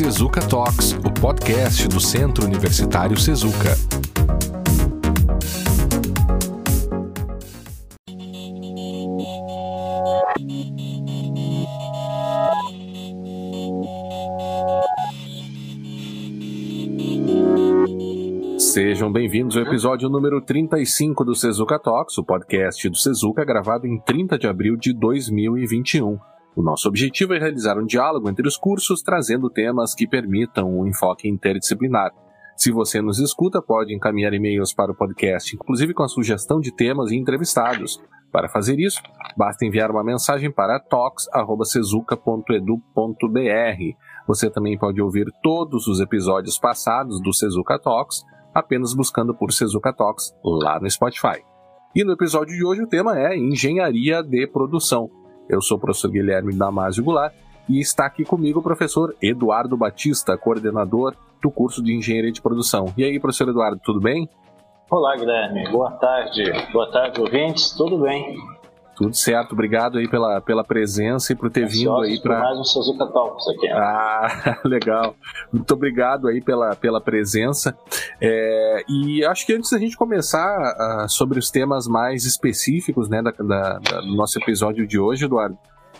Sezuka Talks, o podcast do Centro Universitário Sezuka. Sejam bem-vindos ao episódio número 35 do Sezuka Talks, o podcast do Sezuka, gravado em 30 de abril de 2021. O nosso objetivo é realizar um diálogo entre os cursos, trazendo temas que permitam um enfoque interdisciplinar. Se você nos escuta, pode encaminhar e-mails para o podcast, inclusive com a sugestão de temas e entrevistados. Para fazer isso, basta enviar uma mensagem para talks.sezuca.edu.br. Você também pode ouvir todos os episódios passados do Sezuka Talks apenas buscando por Sezuka Talks lá no Spotify. E no episódio de hoje o tema é Engenharia de Produção. Eu sou o professor Guilherme Damasio Goulart e está aqui comigo o professor Eduardo Batista, coordenador do curso de Engenharia de Produção. E aí, professor Eduardo, tudo bem? Olá, Guilherme. Boa tarde. Boa tarde, ouvintes. Tudo bem? Tudo certo, obrigado aí pela, pela presença e por ter vindo aí para mais um Suzuka Talks aqui. Ah, legal. Muito obrigado aí pela, pela presença. É, e acho que antes da gente começar uh, sobre os temas mais específicos né, da, da, da, do nosso episódio de hoje, Eduardo,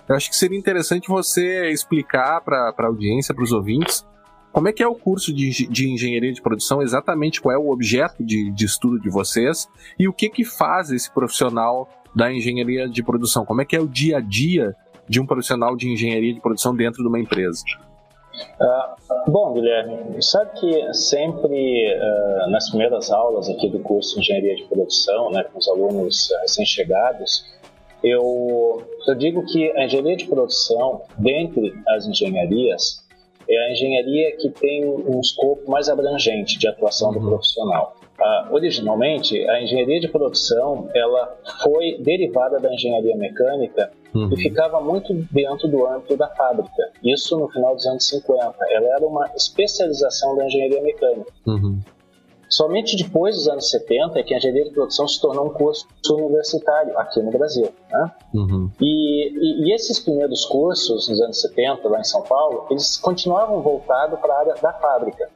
eu acho que seria interessante você explicar para a audiência, para os ouvintes, como é que é o curso de, de engenharia de produção, exatamente qual é o objeto de, de estudo de vocês e o que que faz esse profissional da engenharia de produção? Como é que é o dia a dia de um profissional de engenharia de produção dentro de uma empresa? Uh, bom, Guilherme, sabe que sempre uh, nas primeiras aulas aqui do curso de Engenharia de Produção, né, com os alunos uh, recém-chegados, eu, eu digo que a engenharia de produção, dentre as engenharias, é a engenharia que tem um escopo mais abrangente de atuação do uhum. profissional. Uh, originalmente, a engenharia de produção ela foi derivada da engenharia mecânica uhum. e ficava muito dentro do âmbito da fábrica. Isso no final dos anos 50. Ela era uma especialização da engenharia mecânica. Uhum. Somente depois dos anos 70 é que a engenharia de produção se tornou um curso universitário aqui no Brasil. Né? Uhum. E, e, e, esses primeiros cursos, nos anos 70, lá em São Paulo, eles continuavam voltados para a área da fábrica.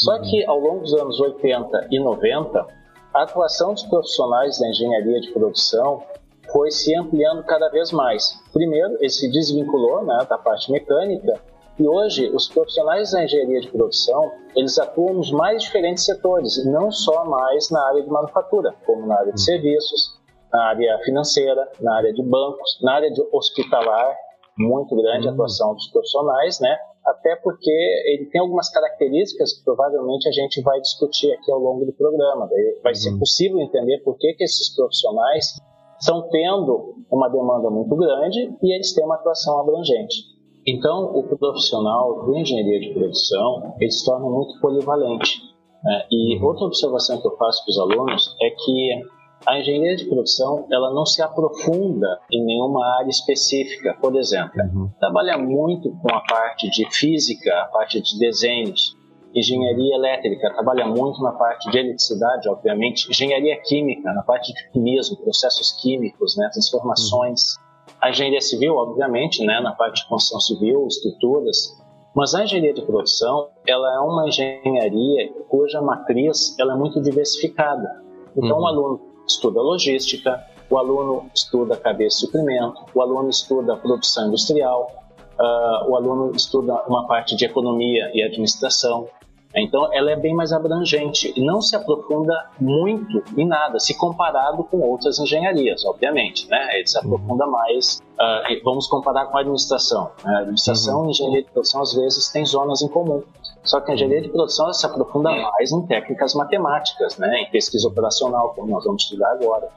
Só que ao longo dos anos 80 e 90, a atuação dos profissionais da engenharia de produção foi se ampliando cada vez mais. Primeiro, ele se desvinculou né, da parte mecânica e hoje os profissionais da engenharia de produção eles atuam nos mais diferentes setores, não só mais na área de manufatura, como na área de serviços, na área financeira, na área de bancos, na área de hospitalar, muito grande a atuação dos profissionais, né? até porque ele tem algumas características que provavelmente a gente vai discutir aqui ao longo do programa. Daí vai uhum. ser possível entender por que, que esses profissionais estão tendo uma demanda muito grande e eles têm uma atuação abrangente. Então, o profissional de engenharia de produção ele se torna muito polivalente. Né? E uhum. outra observação que eu faço para os alunos é que a engenharia de produção ela não se aprofunda em nenhuma área específica. Por exemplo, uhum. trabalha muito com a parte de física, a parte de desenhos. Engenharia elétrica trabalha muito na parte de eletricidade, obviamente. Engenharia química, na parte de quimismo, processos químicos, né, transformações. Uhum. A engenharia civil, obviamente, né, na parte de construção civil, estruturas. Mas a engenharia de produção, ela é uma engenharia cuja matriz ela é muito diversificada. Então, uhum. um aluno estuda logística, o aluno estuda cadeia de suprimento, o aluno estuda produção industrial, uh, o aluno estuda uma parte de economia e administração. Então, ela é bem mais abrangente e não se aprofunda muito em nada, se comparado com outras engenharias, obviamente. Né? Ele se uhum. aprofunda mais. Uh, vamos comparar com a administração. Né? A administração uhum. e engenharia de produção, às vezes, tem zonas em comum. Só que a engenharia de produção se aprofunda mais em técnicas matemáticas, né? em pesquisa operacional, como nós vamos estudar agora.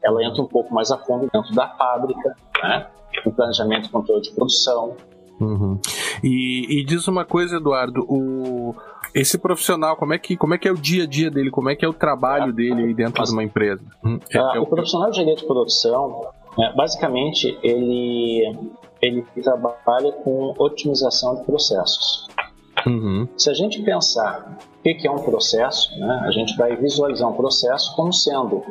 Ela entra um pouco mais a fundo dentro da fábrica, né? o planejamento e controle de produção. Uhum. E, e diz uma coisa, Eduardo, o, esse profissional, como é, que, como é que é o dia a dia dele, como é que é o trabalho dele aí dentro de uma empresa? Hum, é, ah, é, o profissional de engenharia de produção, é, basicamente, ele, ele trabalha com otimização de processos. Uhum. Se a gente pensar o que é um processo, né, a gente vai visualizar um processo como sendo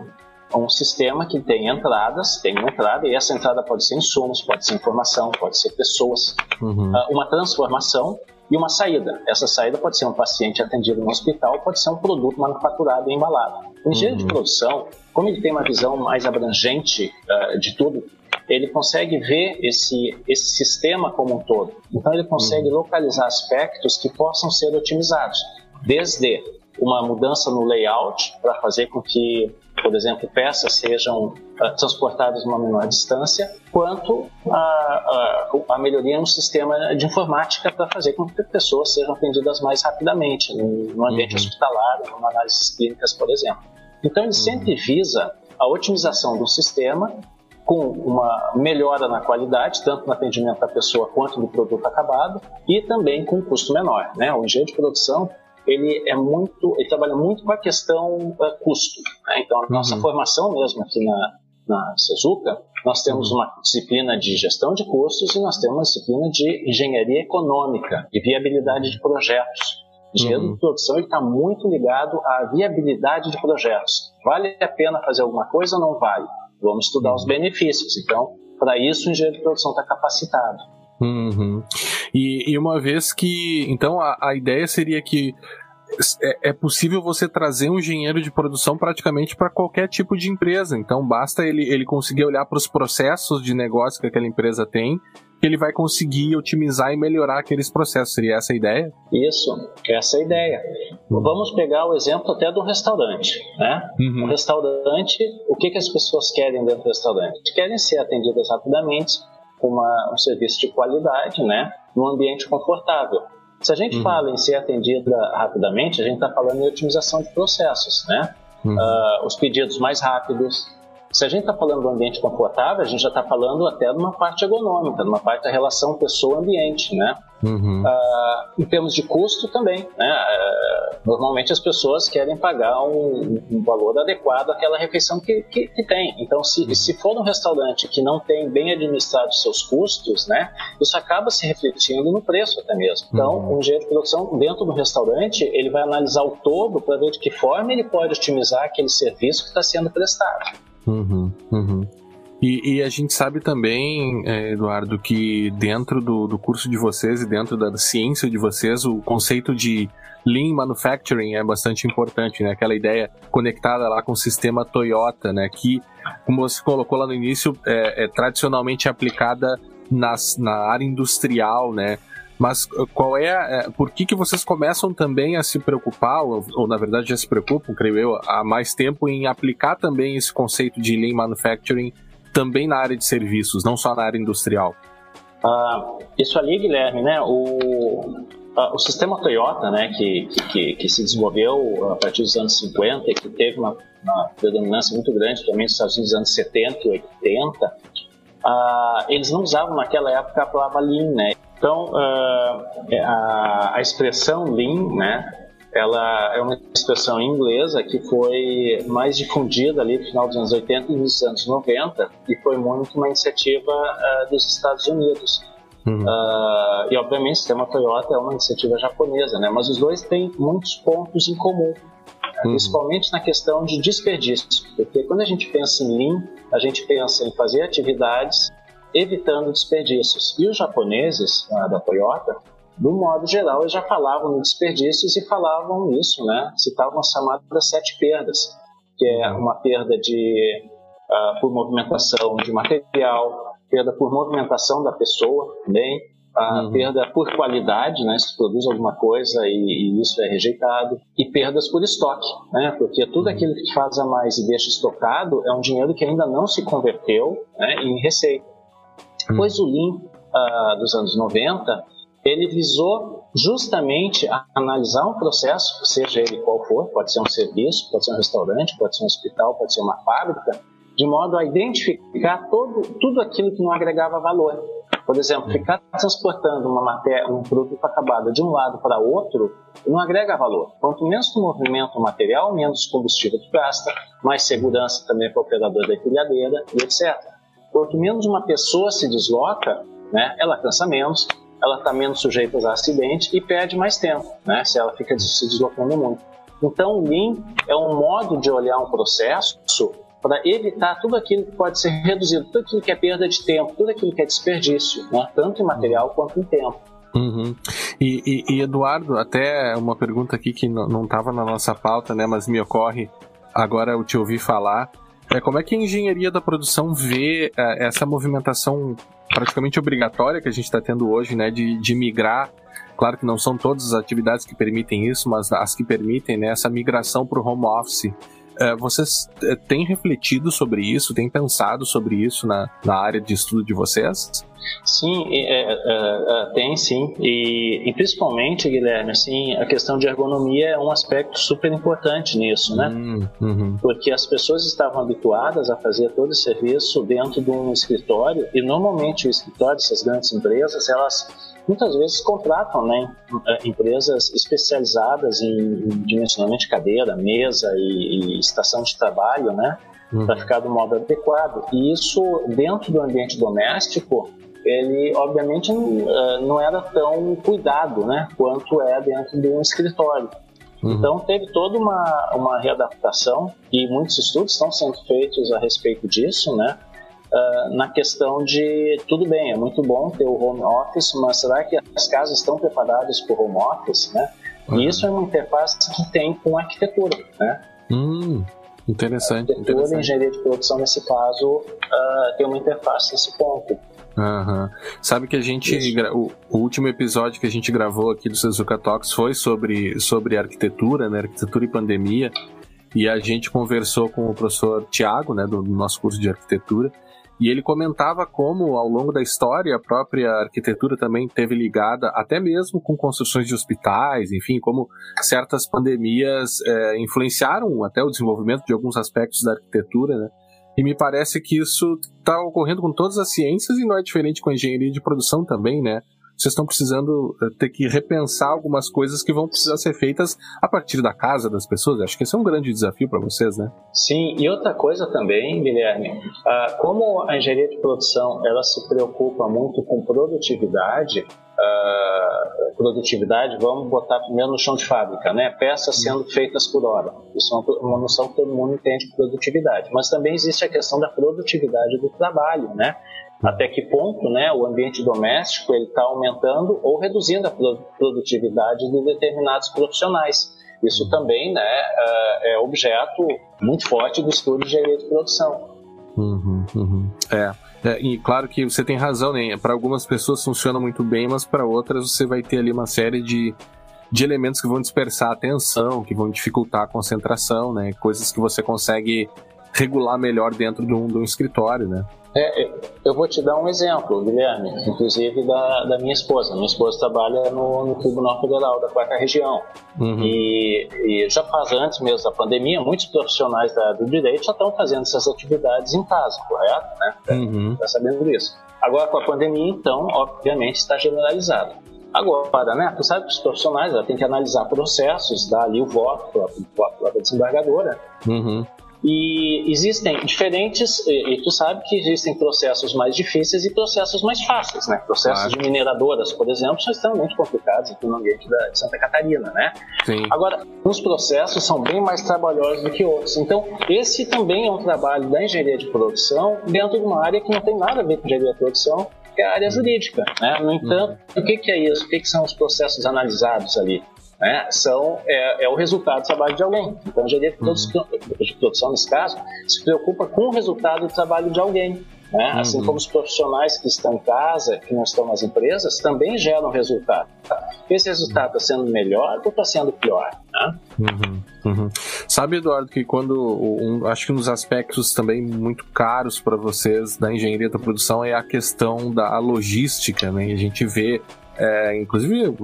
um sistema que tem entradas, tem uma entrada, e essa entrada pode ser insumos, pode ser informação, pode ser pessoas. Uhum. Uh, uma transformação, e uma saída. Essa saída pode ser um paciente atendido no hospital, pode ser um produto manufaturado e embalado. O engenheiro uhum. de produção, como ele tem uma visão mais abrangente uh, de tudo, ele consegue ver esse, esse sistema como um todo. Então, ele consegue uhum. localizar aspectos que possam ser otimizados, desde uma mudança no layout para fazer com que, por exemplo, peças sejam uh, transportadas uma menor distância, quanto a, a, a, melhoria no sistema de informática para fazer com que pessoas sejam atendidas mais rapidamente no, ambiente uhum. hospitalar, em análises clínicas, por exemplo. Então, ele uhum. sempre visa a otimização do sistema com uma melhora na qualidade, tanto no atendimento da pessoa quanto do produto acabado, e também com um custo menor. Né? O engenheiro de produção ele é muito, ele trabalha muito com a questão uh, custo. Né? Então, a nossa uhum. formação mesmo aqui na, na Sezuca, nós temos uhum. uma disciplina de gestão de custos e nós temos uma disciplina de engenharia econômica e viabilidade de projetos. Engenheiro uhum. de produção está muito ligado à viabilidade de projetos. Vale a pena fazer alguma coisa ou não vale? Vamos estudar os uhum. benefícios. Então, para isso, o engenheiro de produção está capacitado. Uhum. E, e, uma vez que. Então, a, a ideia seria que é, é, possível você trazer um engenheiro de produção praticamente para qualquer tipo de empresa. Então, basta ele, ele conseguir olhar para os processos de negócio que aquela empresa tem, ele vai conseguir otimizar e melhorar aqueles processos. Seria essa a ideia? Isso, essa é a ideia. Uhum. Vamos pegar o exemplo até do restaurante. Né? Uhum. Um restaurante, o que, que as pessoas querem dentro do restaurante? Querem ser atendidas rapidamente, com uma, um serviço de qualidade, né? num ambiente confortável. Se a gente uhum. fala em ser atendida rapidamente, a gente está falando em otimização de processos, né? Uhum. Uh, os pedidos mais rápidos, se a gente está falando do ambiente confortável, a gente já está falando até de uma parte ergonômica, de uma parte da relação pessoa-ambiente, né? Uhum. Uh, em termos de custo também, né? Uh, normalmente as pessoas querem pagar um, um valor adequado àquela refeição que, que, que tem. Então, se, uhum. se for um restaurante que não tem bem administrado seus custos, né? Isso acaba se refletindo no preço até mesmo. Então, uhum. um engenheiro de produção dentro do restaurante, ele vai analisar o todo para ver de que forma ele pode otimizar aquele serviço que está sendo prestado. Uhum, uhum. E, e, a gente sabe também, é, Eduardo, que dentro do, do curso de vocês e dentro da ciência de vocês, o conceito de Lean Manufacturing é bastante importante, né? Aquela ideia conectada lá com o sistema Toyota, né? Que, como você colocou lá no início, é, é tradicionalmente aplicada nas, na área industrial, né? Mas uh, qual é, é, por que que vocês começam também a se preocupar, ou, ou, na verdade já se preocupam, creio eu, há mais tempo em aplicar também esse conceito de Lean Manufacturing também na área de serviços, não só na área industrial? Ah, isso ali, Guilherme, né, o, o sistema Toyota, né, que, que, que, se desenvolveu a partir dos anos 50 e que teve uma, uma predominância muito grande também nos Estados Unidos nos anos 70 e 80, ah, eles não usavam naquela época a palavra Lean, né? Então, uh, a, a, expressão lean, né, ela é uma expressão inglesa que foi mais difundida ali no final dos anos 80 e nos anos 90 e foi muito uma iniciativa uh, dos Estados Unidos. Uhum. Uh, e obviamente o sistema Toyota é uma iniciativa japonesa, né? Mas os dois têm muitos pontos em comum, né? uhum. principalmente na questão de desperdício, porque quando a gente pensa em Lean, a gente pensa em fazer atividades evitando desperdícios. E os japoneses ah, da Toyota, do modo geral, eles já falavam em desperdícios e falavam nisso, né? Citavam as chamadas sete perdas, que é uma perda de uh, por movimentação de material, perda por movimentação da pessoa também, a uhum. perda por qualidade, né, se produz alguma coisa e, e, isso é rejeitado, e perdas por estoque, né, porque tudo uhum. aquilo que faz a mais e deixa estocado é um dinheiro que ainda não se converteu né, em receita. Pois o Lean uh, dos anos 90, ele visou justamente analisar um processo, seja ele qual for, pode ser um serviço, pode ser um restaurante, pode ser um hospital, pode ser uma fábrica, de modo a identificar todo, tudo aquilo que não agregava valor. Por exemplo, ficar transportando uma matéria, um produto acabado de um lado para outro não agrega valor. Quanto menos tu movimenta o material, menos combustível tu gasta, mais segurança também para o operador da empilhadeira e etc. Quanto menos uma pessoa se desloca, né, ela cansa menos, ela está menos sujeita a acidente e perde mais tempo, né, se ela fica se deslocando muito. Então, o Lean é um modo de olhar um processo para evitar tudo aquilo que pode ser reduzido, tudo aquilo que é perda de tempo, tudo aquilo que é desperdício, né, tanto em material quanto em tempo. Uhum. E, e, e, Eduardo, até uma pergunta aqui que não estava na nossa pauta, né, mas me ocorre agora eu te ouvir falar. É, como é que a engenharia da produção vê é, essa movimentação praticamente obrigatória que a gente está tendo hoje, né, de, de migrar Claro que não são todas as atividades que permitem isso, mas as que permitem né, essa migração para o home office. É, vocês é, têm refletido sobre isso, têm pensado sobre isso na, na área de estudo de vocês? Sim, é, é, é, tem sim. E, e, principalmente, Guilherme, assim, a questão de ergonomia é um aspecto super importante nisso, né? Hum, uhum. Porque as pessoas estavam habituadas a fazer todo esse serviço dentro de um escritório e normalmente o escritório dessas grandes empresas, elas muitas vezes contratam né, eh, empresas especializadas em, dimensionamento de cadeira, mesa e, e estação de trabalho, né, uhum. para ficar do modo adequado. E isso, dentro do ambiente doméstico, ele obviamente eh, não era tão cuidado né, quanto é dentro de um escritório. Uhum. Então teve toda uma, uma readaptação e muitos estudos estão sendo feitos a respeito disso, né? uh, na questão de tudo bem, é muito bom ter o home office, mas será que as casas estão preparadas para o home office, né? Uhum. E isso é uma interface que tem com a arquitetura, né? Hum, interessante. A arquitetura interessante. engenharia de produção, nesse caso, uh, tem uma interface nesse ponto. Uhum. Sabe que a gente. O, o, último episódio que a gente gravou aqui do Suzuka Talks foi sobre, sobre arquitetura, né? Arquitetura e pandemia. E a gente conversou com o professor Tiago, né? Do, do nosso curso de arquitetura. E ele comentava como, ao longo da história, a própria arquitetura também teve ligada, até mesmo com construções de hospitais, enfim, como certas pandemias é, influenciaram até o desenvolvimento de alguns aspectos da arquitetura, né? E me parece que isso está ocorrendo com todas as ciências e não é diferente com a engenharia de produção também, né? vocês estão precisando eh, ter que repensar algumas coisas que vão precisar ser feitas a partir da casa das pessoas. Acho que esse é um grande desafio para vocês, né? Sim, e outra coisa também, Guilherme, ah, como a engenharia de produção ela se preocupa muito com produtividade, Uh, produtividade, vamos botar primeiro no chão de fábrica, né? Peças sendo feitas por hora. Isso é uma noção que todo mundo entende de produtividade. Mas também existe a questão da produtividade do trabalho, né? até que ponto né, o ambiente doméstico está aumentando ou reduzindo a produtividade de determinados profissionais. Isso também né, é, é objeto muito forte do estudo de engenharia de produção. Uhum, uhum. É. é. e claro que você tem razão, né? Para algumas pessoas funciona muito bem, mas para outras você vai ter ali uma série de, de elementos que vão dispersar a atenção, que vão dificultar a concentração, né? Coisas que você consegue regular melhor dentro de um, de um escritório, né? É, eu vou te dar um exemplo, Guilherme, inclusive da, da minha esposa. Minha esposa trabalha no, no Tribunal Federal da Quarta Região. Uhum. E, e, já faz antes mesmo da pandemia, muitos profissionais da, do direito já estão fazendo essas atividades em casa, correto? Né? Uhum. Tá sabendo disso. Agora, com a pandemia, então, obviamente, está generalizado. Agora, né, tu sabe que os profissionais têm que analisar processos, dar ali o voto para a desembargadora. Uhum. E existem diferentes, e, e, tu sabe que existem processos mais difíceis e processos mais fáceis, né? Processos claro. de mineradoras, por exemplo, são extremamente complicados aqui no ambiente da, de Santa Catarina, né? Sim. Agora, uns processos são bem mais trabalhosos do que outros. Então, esse também é um trabalho da engenharia de produção dentro de uma área que não tem nada a ver com engenharia de produção, que é a área jurídica, né? No entanto, uhum. o que, que é isso? O que, que são os processos analisados ali? Né, são, é, é, o resultado do trabalho de alguém. Então, a engenharia de produção, uhum. nesse caso, se preocupa com o resultado do trabalho de alguém. Né? Uhum. Assim como os profissionais que estão em casa, que não estão nas empresas, também geram resultado. Esse resultado está sendo melhor ou está sendo pior? Né? Uhum. Uhum. Sabe, Eduardo, que quando um, acho que um dos aspectos também muito caros para vocês da engenharia da produção é a questão da logística, né? E a gente vê, é, inclusive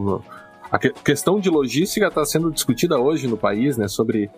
a questão de logística está sendo discutida hoje no país, né, sobre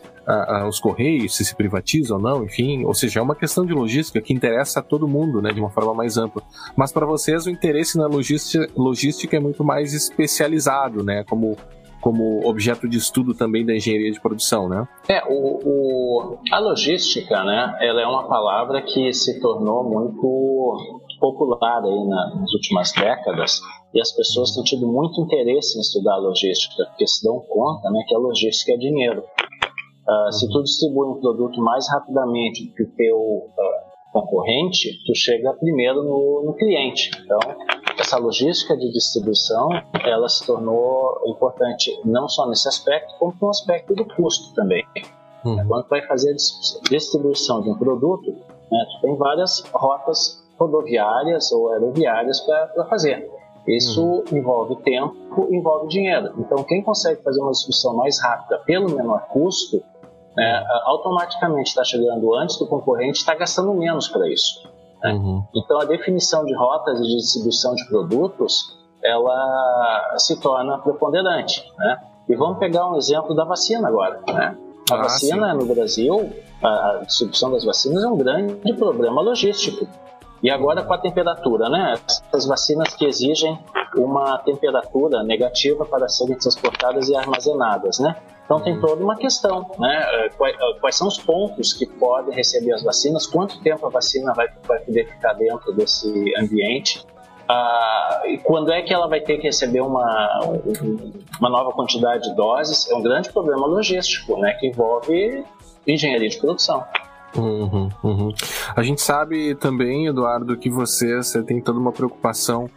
os correios, se se privatiza ou não, enfim, ou seja, é uma questão de logística que interessa a todo mundo, né, de uma forma mais ampla. Mas para vocês o interesse na logística, logística é muito mais especializado, né, como como objeto de estudo também da engenharia de produção, né? É, o, o, a logística, né, ela é uma palavra que se tornou muito popular aí na, nas últimas décadas e as pessoas têm tido muito interesse em estudar logística, porque se dão conta né, que a logística é dinheiro. Uh, se tu distribui um produto mais rapidamente do que o teu uh, concorrente, tu chega primeiro no, no cliente. Então, essa logística de distribuição ela se tornou importante não só nesse aspecto, como no aspecto do custo também. Uhum. Quando tu vai fazer a distribuição de um produto, né, tu tem várias rotas rodoviárias ou aeroviárias para fazer. Isso uhum. envolve tempo, envolve dinheiro. Então, quem consegue fazer uma distribuição mais rápida pelo menor custo, né, automaticamente está chegando antes do concorrente, está gastando menos para isso. Né? Uhum. Então, a definição de rotas de distribuição de produtos, ela se torna preponderante. Né? E vamos pegar um exemplo da vacina agora. Né? A ah, vacina sim. no Brasil, a distribuição das vacinas é um grande problema logístico. E agora com a temperatura, né? As vacinas que exigem uma temperatura negativa para serem transportadas e armazenadas, né? Então tem toda uma questão, né? Quais, eh, quais, são os pontos que podem receber as vacinas? Quanto tempo a vacina vai, vai poder ficar dentro desse ambiente? Ah, e quando é que ela vai ter que receber uma, uma nova quantidade de doses? É um grande problema logístico, né? Que envolve engenharia de produção. Uhum, uhum. A gente sabe também, Eduardo, que você, você tem toda uma preocupação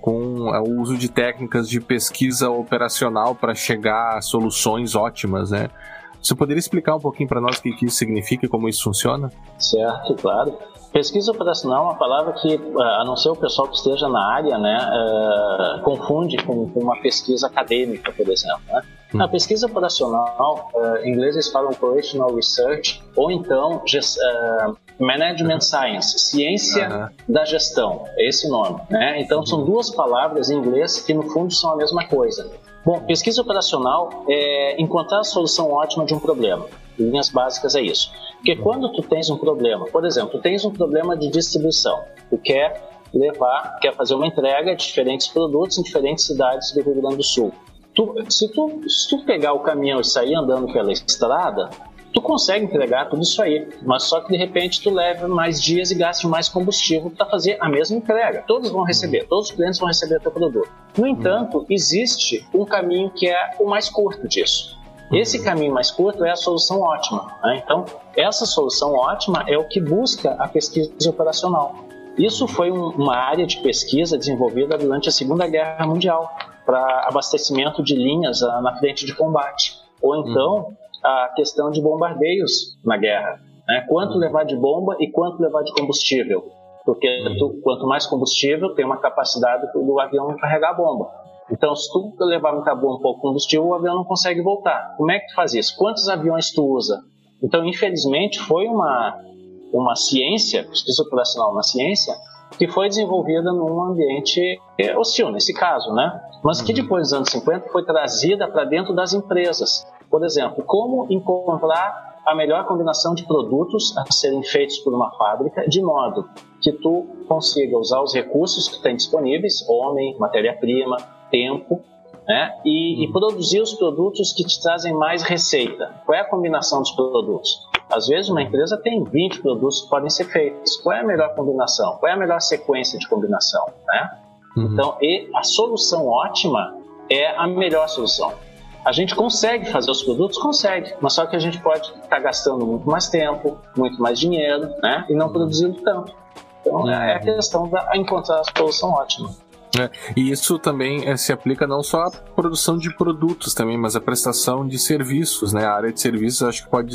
com é, o uso de técnicas de pesquisa operacional para chegar a soluções ótimas, né? Você poderia explicar um pouquinho para nós o que, que isso significa e como isso funciona? Certo, claro. Pesquisa operacional é uma palavra que, eh, a não ser o pessoal que esteja na área, né, uh, confunde com, com, uma pesquisa acadêmica, por exemplo. Né? Hum. Na pesquisa operacional, uh, em inglês eles falam Operational Research, ou então uh, Management Science, ciência da gestão, é esse nome. Né? Então são uhum. duas palavras em inglês que no fundo são a mesma coisa. Bom, pesquisa operacional é encontrar a solução ótima de um problema. Linhas básicas é isso. Porque quando tu tens um problema, por exemplo, tu tens um problema de distribuição, tu quer levar, quer fazer uma entrega de diferentes produtos em diferentes cidades do Rio Grande do Sul. Tu, se, tu, se tu pegar o caminhão e sair andando pela estrada, tu consegue entregar tudo isso aí, mas só que de repente tu leva mais dias e gasta mais combustível para fazer a mesma entrega. Todos vão receber, todos os clientes vão receber teu produto. No entanto, existe um caminho que é o mais curto disso. Esse caminho mais curto é a solução ótima. Né? Então, essa solução ótima é o que busca a pesquisa operacional. Isso foi um, uma área de pesquisa desenvolvida durante a Segunda Guerra Mundial para abastecimento de linhas uh, na frente de combate. Ou então, a questão de bombardeios na guerra. Né? Quanto levar de bomba e quanto levar de combustível. Porque tu, quanto mais combustível, tem uma capacidade do avião carregar a bomba. Então, se tu levar muito bom um pouco de combustível, o avião não consegue voltar. Como é que tu faz isso? Quantos aviões tu usa? Então, infelizmente, foi uma, uma ciência, pesquisa operacional na ciência, que foi desenvolvida num ambiente hostil, nesse caso, né? Mas que uhum. depois dos anos 50 foi trazida para dentro das empresas. Por exemplo, como encontrar a melhor combinação de produtos a serem feitos por uma fábrica, de modo que tu consiga usar os recursos que tem disponíveis, homem, matéria-prima, tempo, né? E, e, uhum. produzir os produtos que te trazem mais receita. Qual é a combinação dos produtos? Às vezes uma empresa tem 20 produtos que podem ser feitos. Qual é a melhor combinação? Qual é a melhor sequência de combinação? Né? Uhum. Então, e a solução ótima é a melhor solução. A gente consegue fazer os produtos? Consegue, mas só que a gente pode estar gastando muito mais tempo, muito mais dinheiro, né? E não produzindo tanto. Então, é a questão de encontrar a solução ótima. É, e isso também é, se aplica não só à produção de produtos também, mas à prestação de serviços, né? A área de serviços acho que pode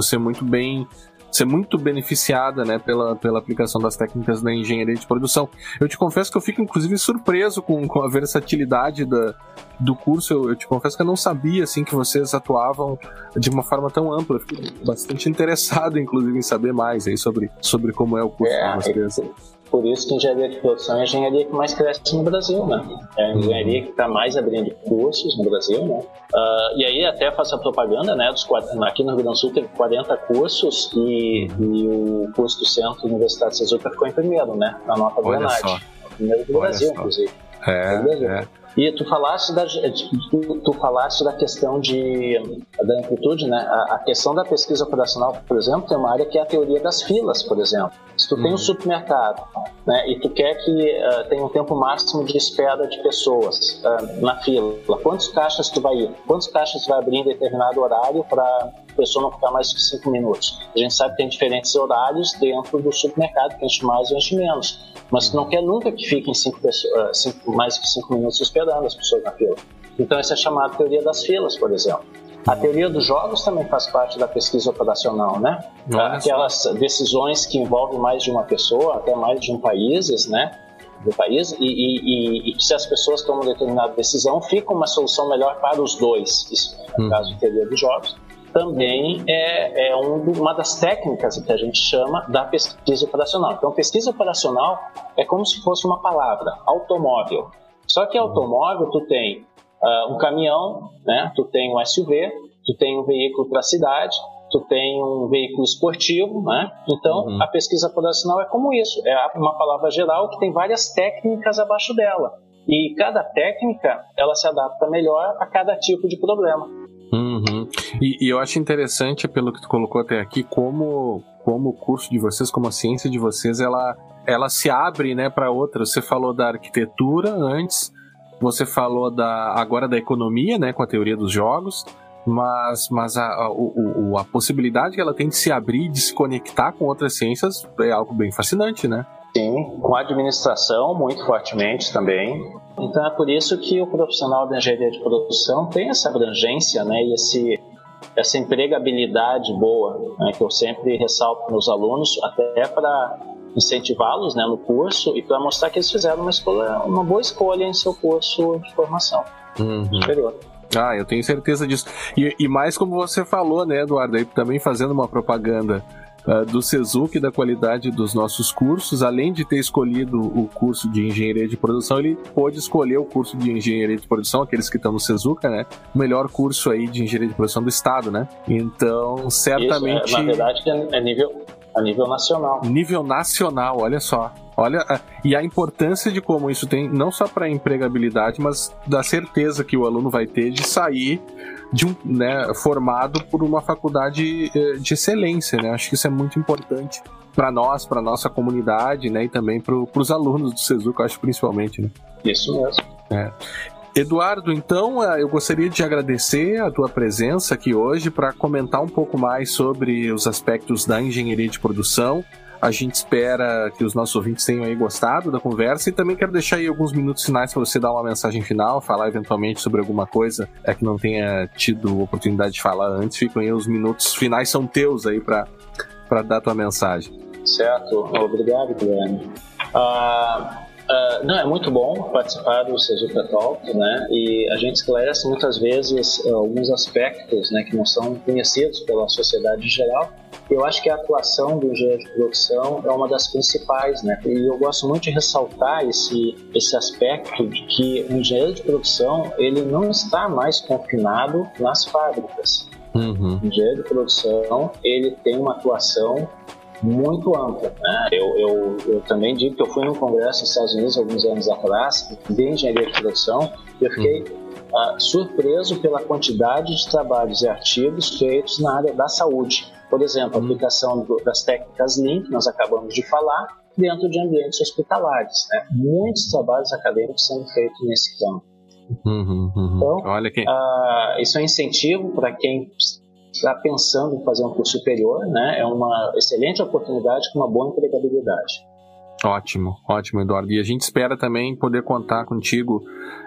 ser muito bem ser muito beneficiada né, pela, pela aplicação das técnicas da engenharia de produção. Eu te confesso que eu fico, inclusive, surpreso com, com a versatilidade da, do curso. Eu, eu, te confesso que eu não sabia assim que vocês atuavam de uma forma tão ampla. Eu fico bastante interessado, inclusive, em saber mais aí sobre, sobre como é o curso é, de vocês. Por isso que engenharia de produção é a engenharia que mais cresce no Brasil, né? É a engenharia que está mais abrindo cursos no Brasil, né? Uh, e aí até faço a propaganda, né? Dos, aqui no Rio Grande do Sul tem 40 cursos e, e o curso do Centro Universitário Cesuca ficou em primeiro, né? Na nota do ENAD. Primeiro do Olha Brasil, só. inclusive. É, é. E tu falaste da, tu, tu, falaste da questão de, da amplitude, né? A, a, questão da pesquisa operacional, por exemplo, tem uma área que é a teoria das filas, por exemplo. Se tu uhum. tem um uhum. supermercado né, e tu quer que uh, tenha um tempo máximo de espera de pessoas uh, na fila, quantos caixas tu vai ir? Quantos caixas tu vai abrir em determinado horário para pessoa não ficar mais que cinco minutos. A gente sabe que tem diferentes horários dentro do supermercado, que enche mais ou enche menos. Mas não quer nunca que fiquem cinco pessoas, ah, cinco, mais que cinco minutos esperando as pessoas na fila. Então, isso é chamado teoria das filas, por exemplo. A teoria dos jogos também faz parte da pesquisa operacional, né? Nossa. Aquelas decisões que envolvem mais de uma pessoa, até mais de um país, né? Do país, e, e, e, se as pessoas tomam determinada decisão, fica uma solução melhor para os dois. Isso, no hum. caso de teoria dos jogos. Também é, é um, uma das técnicas que a gente chama da pesquisa operacional. Então, pesquisa operacional é como se fosse uma palavra, automóvel. Só que automóvel, tu tem uh, um caminhão, né? Tu tem um SUV, tu tem um veículo para a cidade, tu tem um veículo esportivo, né? Então, uhum. a pesquisa operacional é como isso, é uma palavra geral que tem várias técnicas abaixo dela. E cada técnica, ela se adapta melhor a cada tipo de problema. E, e, eu acho interessante, pelo que tu colocou até aqui, como, como o curso de vocês, como a ciência de vocês, ela, ela se abre né, para outras. Você falou da arquitetura antes, você falou da, agora da economia, né, com a teoria dos jogos, mas, mas a, a, o, a possibilidade que ela tem de se abrir, de se conectar com outras ciências é algo bem fascinante, né? Sim, com a administração muito fortemente também. Então é por isso que o profissional da engenharia de produção tem essa abrangência, né, e esse essa empregabilidade boa, né, que eu sempre ressalto nos alunos, até para incentivá-los né, no curso e para mostrar que eles fizeram uma, escolha, uma boa escolha em seu curso de formação uhum. superior. Ah, eu tenho certeza disso. E, e, mais como você falou, né, Eduardo, aí também fazendo uma propaganda uh, do Sezuc da qualidade dos nossos cursos, além de ter escolhido o curso de engenharia de produção, ele pôde escolher o curso de engenharia de produção, aqueles que estão no Sezuca, né? O melhor curso aí de engenharia de produção do estado, né? Então, certamente. Isso, é, na verdade, é nível, a nível nacional. Nível nacional, olha só. Olha, e a importância de como isso tem, não só para a empregabilidade, mas da certeza que o aluno vai ter de sair de um, né, formado por uma faculdade eh, de excelência, né? Acho que isso é muito importante para nós, para nossa comunidade, né, e também para os alunos do SESUC, acho principalmente, né? Isso mesmo. É. Eduardo, então eh, eu gostaria de agradecer a tua presença aqui hoje para comentar um pouco mais sobre os aspectos da engenharia de produção. A gente espera que os nossos ouvintes tenham aí gostado da conversa e também quero deixar aí alguns minutos finais para você dar uma mensagem final, falar eventualmente sobre alguma coisa é que não tenha tido oportunidade de falar antes. Ficam aí os minutos finais são teus aí para para dar tua mensagem. Certo, obrigado, Guilherme. Uh, Uh, não, é muito bom participar do Sezuka Talk, né? E a gente esclarece muitas vezes uh, alguns aspectos, né, que não são conhecidos pela sociedade em geral. Eu acho que a atuação do engenheiro de produção é uma das principais, né? E eu gosto muito de ressaltar esse esse aspecto de que o engenheiro de produção ele não está mais confinado nas fábricas. Uhum. O engenheiro de produção ele tem uma atuação muito ampla. Né? Eu, eu, eu, também digo que eu fui num congresso nos Estados Unidos alguns anos atrás de engenharia de produção e eu fiquei uh, surpreso pela quantidade de trabalhos e artigos feitos na área da saúde. Por exemplo, a aplicação do, das técnicas Lean, que nós acabamos de falar, dentro de ambientes hospitalares. Né? Muitos trabalhos acadêmicos sendo feitos nesse campo. Uhum, uhum. Então, Olha que... Uh, isso é um incentivo para quem está pensando em fazer um curso superior, né? É uma excelente oportunidade com uma boa empregabilidade. Ótimo, ótimo, Eduardo. E a gente espera também poder contar contigo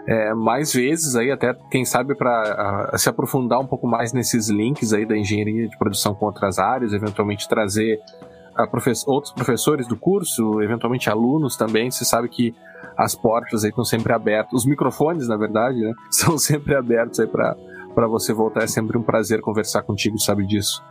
é, mais vezes aí, até quem sabe para se aprofundar um pouco mais nesses links aí da engenharia de produção com outras áreas, eventualmente trazer outros professores do curso, eventualmente alunos também. Você sabe que as portas aí estão sempre abertas, os microfones, na verdade, né, são sempre abertos aí para para você voltar. É sempre um prazer conversar contigo, sabe disso.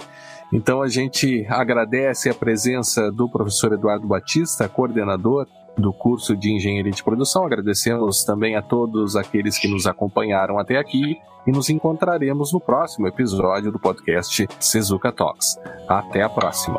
Então a gente agradece a presença do professor Eduardo Batista, coordenador do curso de Engenharia de Produção. Agradecemos também a todos aqueles que nos acompanharam até aqui e nos encontraremos no próximo episódio do podcast Sezuka Talks. Até a próxima.